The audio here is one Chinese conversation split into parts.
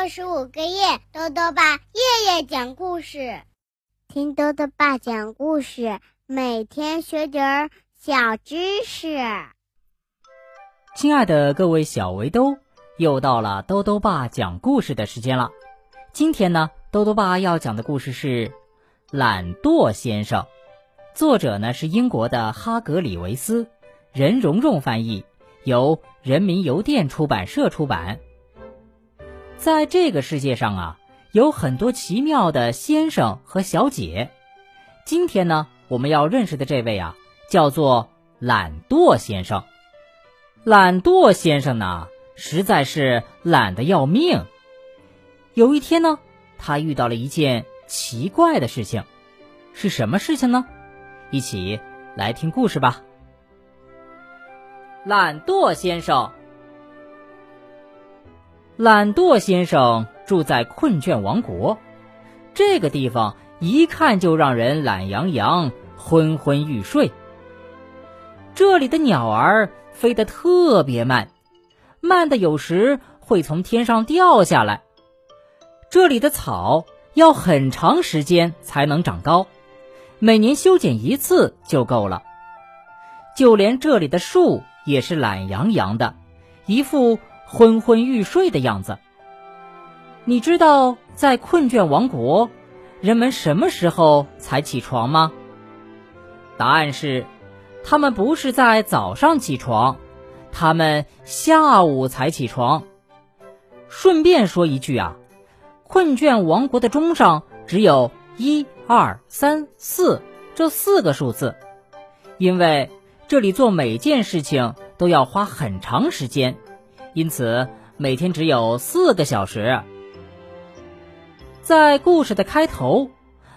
六十五个夜，豆豆爸夜夜讲故事，听豆豆爸讲故事，每天学点儿小知识。亲爱的各位小围兜，又到了豆豆爸讲故事的时间了。今天呢，豆豆爸要讲的故事是《懒惰先生》，作者呢是英国的哈格里维斯，任蓉蓉翻译，由人民邮电出版社出版。在这个世界上啊，有很多奇妙的先生和小姐。今天呢，我们要认识的这位啊，叫做懒惰先生。懒惰先生呢，实在是懒得要命。有一天呢，他遇到了一件奇怪的事情，是什么事情呢？一起来听故事吧。懒惰先生。懒惰先生住在困倦王国，这个地方一看就让人懒洋洋、昏昏欲睡。这里的鸟儿飞得特别慢，慢的有时会从天上掉下来。这里的草要很长时间才能长高，每年修剪一次就够了。就连这里的树也是懒洋洋的，一副。昏昏欲睡的样子。你知道在困倦王国，人们什么时候才起床吗？答案是，他们不是在早上起床，他们下午才起床。顺便说一句啊，困倦王国的钟上只有一二三四这四个数字，因为这里做每件事情都要花很长时间。因此，每天只有四个小时。在故事的开头，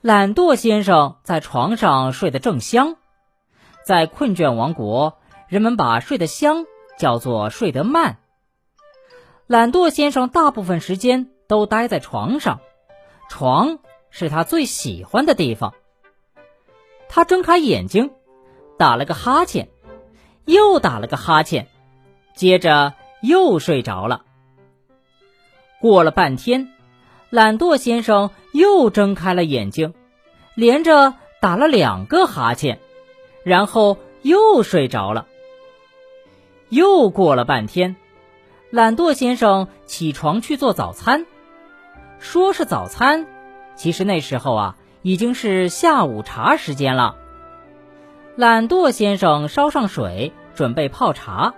懒惰先生在床上睡得正香。在困倦王国，人们把睡得香叫做睡得慢。懒惰先生大部分时间都待在床上，床是他最喜欢的地方。他睁开眼睛，打了个哈欠，又打了个哈欠，接着。又睡着了。过了半天，懒惰先生又睁开了眼睛，连着打了两个哈欠，然后又睡着了。又过了半天，懒惰先生起床去做早餐。说是早餐，其实那时候啊已经是下午茶时间了。懒惰先生烧上水，准备泡茶。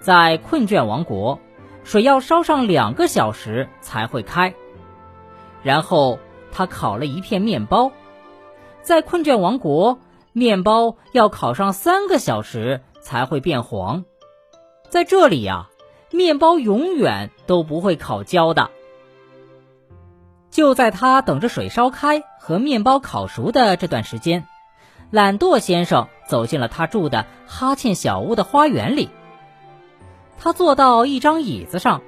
在困倦王国，水要烧上两个小时才会开。然后他烤了一片面包，在困倦王国，面包要烤上三个小时才会变黄。在这里呀，面包永远都不会烤焦的。就在他等着水烧开和面包烤熟的这段时间，懒惰先生走进了他住的哈欠小屋的花园里。他坐到一张椅子上，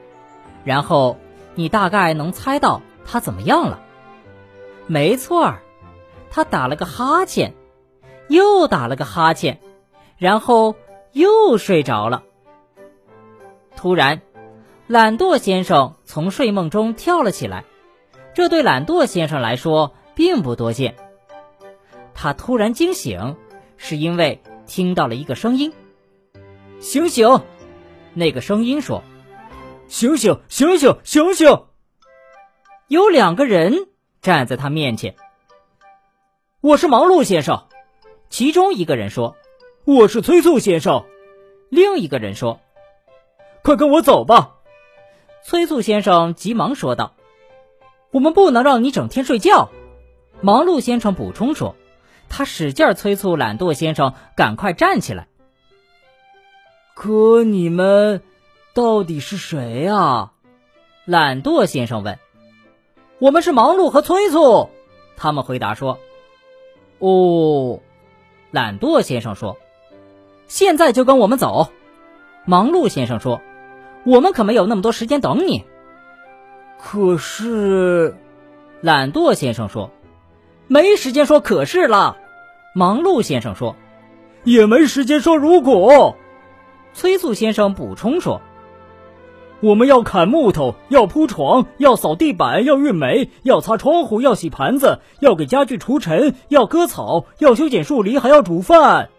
然后你大概能猜到他怎么样了。没错儿，他打了个哈欠，又打了个哈欠，然后又睡着了。突然，懒惰先生从睡梦中跳了起来，这对懒惰先生来说并不多见。他突然惊醒，是因为听到了一个声音：“醒醒！”那个声音说：“醒醒，醒醒，醒醒！”有两个人站在他面前。我是忙碌先生，其中一个人说：“我是催促先生。”另一个人说：“快跟我走吧。”催促先生急忙说道：“我们不能让你整天睡觉。”忙碌先生补充说：“他使劲催促懒惰先生赶快站起来。”可你们到底是谁啊？懒惰先生问。我们是忙碌和催促，他们回答说。哦，懒惰先生说。现在就跟我们走。忙碌先生说。我们可没有那么多时间等你。可是，懒惰先生说。没时间说可是了。忙碌先生说。也没时间说如果。催促先生补充说：“我们要砍木头，要铺床，要扫地板，要运煤，要擦窗户，要洗盘子，要给家具除尘，要割草，要修剪树篱，还要煮饭，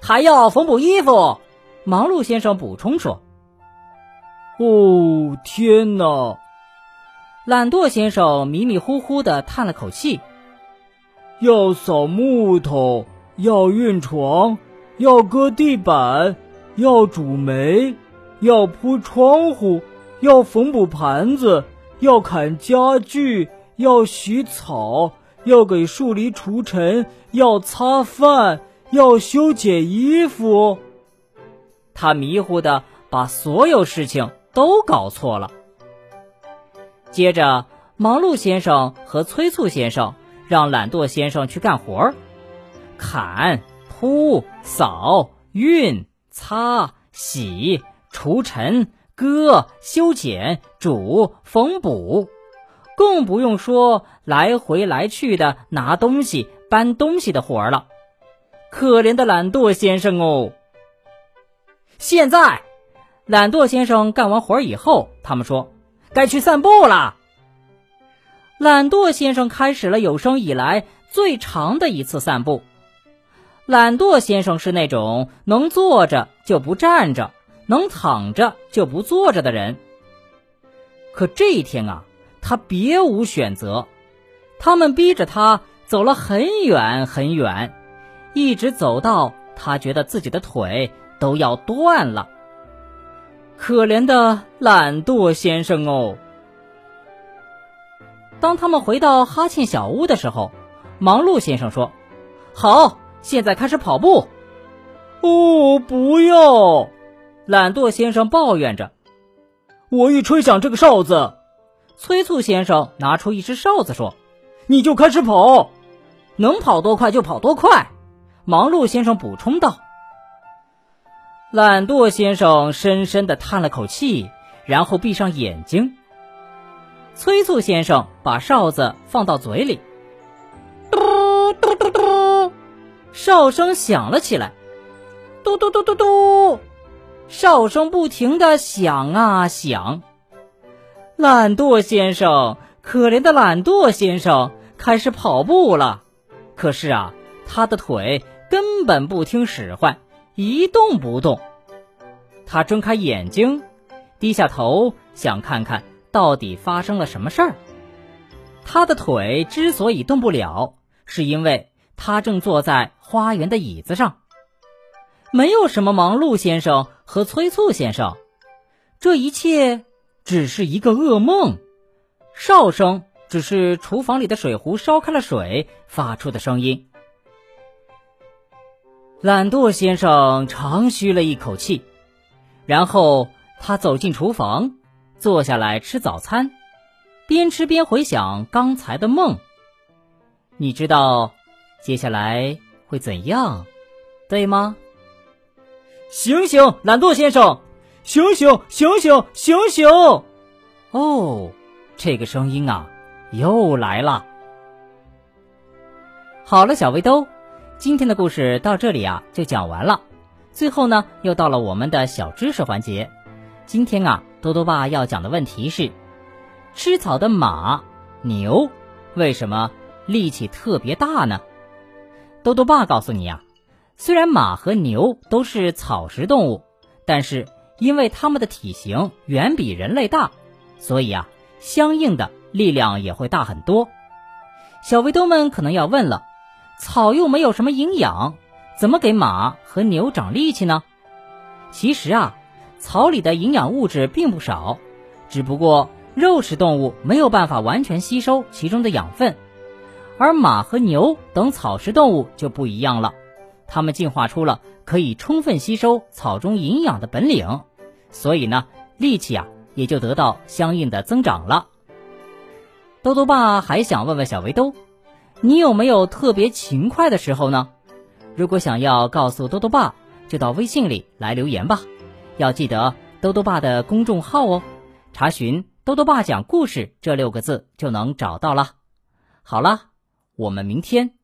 还要缝补衣服。忙碌先生补充说：“哦，天哪！”懒惰先生迷迷糊糊的叹了口气：“要扫木头，要运床，要割地板，要煮煤。”要铺窗户，要缝补盘子，要砍家具，要洗草，要给树篱除尘，要擦饭，要修剪衣服。他迷糊的把所有事情都搞错了。接着，忙碌先生和催促先生让懒惰先生去干活儿：砍、铺、扫、运、擦、洗。除尘、割、修剪、煮、缝补，更不用说来回来去的拿东西、搬东西的活儿了。可怜的懒惰先生哦！现在，懒惰先生干完活儿以后，他们说该去散步了。懒惰先生开始了有生以来最长的一次散步。懒惰先生是那种能坐着就不站着。能躺着就不坐着的人，可这一天啊，他别无选择。他们逼着他走了很远很远，一直走到他觉得自己的腿都要断了。可怜的懒惰先生哦！当他们回到哈欠小屋的时候，忙碌先生说：“好，现在开始跑步。”哦，不要！懒惰先生抱怨着：“我一吹响这个哨子，催促先生拿出一只哨子说：‘你就开始跑，能跑多快就跑多快。’”忙碌先生补充道。懒惰先生深深的叹了口气，然后闭上眼睛。催促先生把哨子放到嘴里，嘟嘟嘟嘟，哨声响了起来，嘟嘟嘟嘟嘟。哨声不停的响啊响，懒惰先生，可怜的懒惰先生开始跑步了。可是啊，他的腿根本不听使唤，一动不动。他睁开眼睛，低下头，想看看到底发生了什么事儿。他的腿之所以动不了，是因为他正坐在花园的椅子上。没有什么忙碌先生和催促先生，这一切只是一个噩梦。哨声只是厨房里的水壶烧开了水发出的声音。懒惰先生长吁了一口气，然后他走进厨房，坐下来吃早餐，边吃边回想刚才的梦。你知道接下来会怎样，对吗？醒醒，懒惰先生！醒醒，醒醒，醒醒！哦，这个声音啊，又来了。好了，小围兜，今天的故事到这里啊就讲完了。最后呢，又到了我们的小知识环节。今天啊，多多爸要讲的问题是：吃草的马、牛为什么力气特别大呢？多多爸告诉你呀。虽然马和牛都是草食动物，但是因为它们的体型远比人类大，所以啊，相应的力量也会大很多。小围兜们可能要问了：草又没有什么营养，怎么给马和牛长力气呢？其实啊，草里的营养物质并不少，只不过肉食动物没有办法完全吸收其中的养分，而马和牛等草食动物就不一样了。它们进化出了可以充分吸收草中营养的本领，所以呢，力气啊也就得到相应的增长了。兜兜爸还想问问小围兜，你有没有特别勤快的时候呢？如果想要告诉兜兜爸，就到微信里来留言吧。要记得兜兜爸的公众号哦，查询“兜兜爸讲故事”这六个字就能找到了。好了，我们明天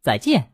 再见。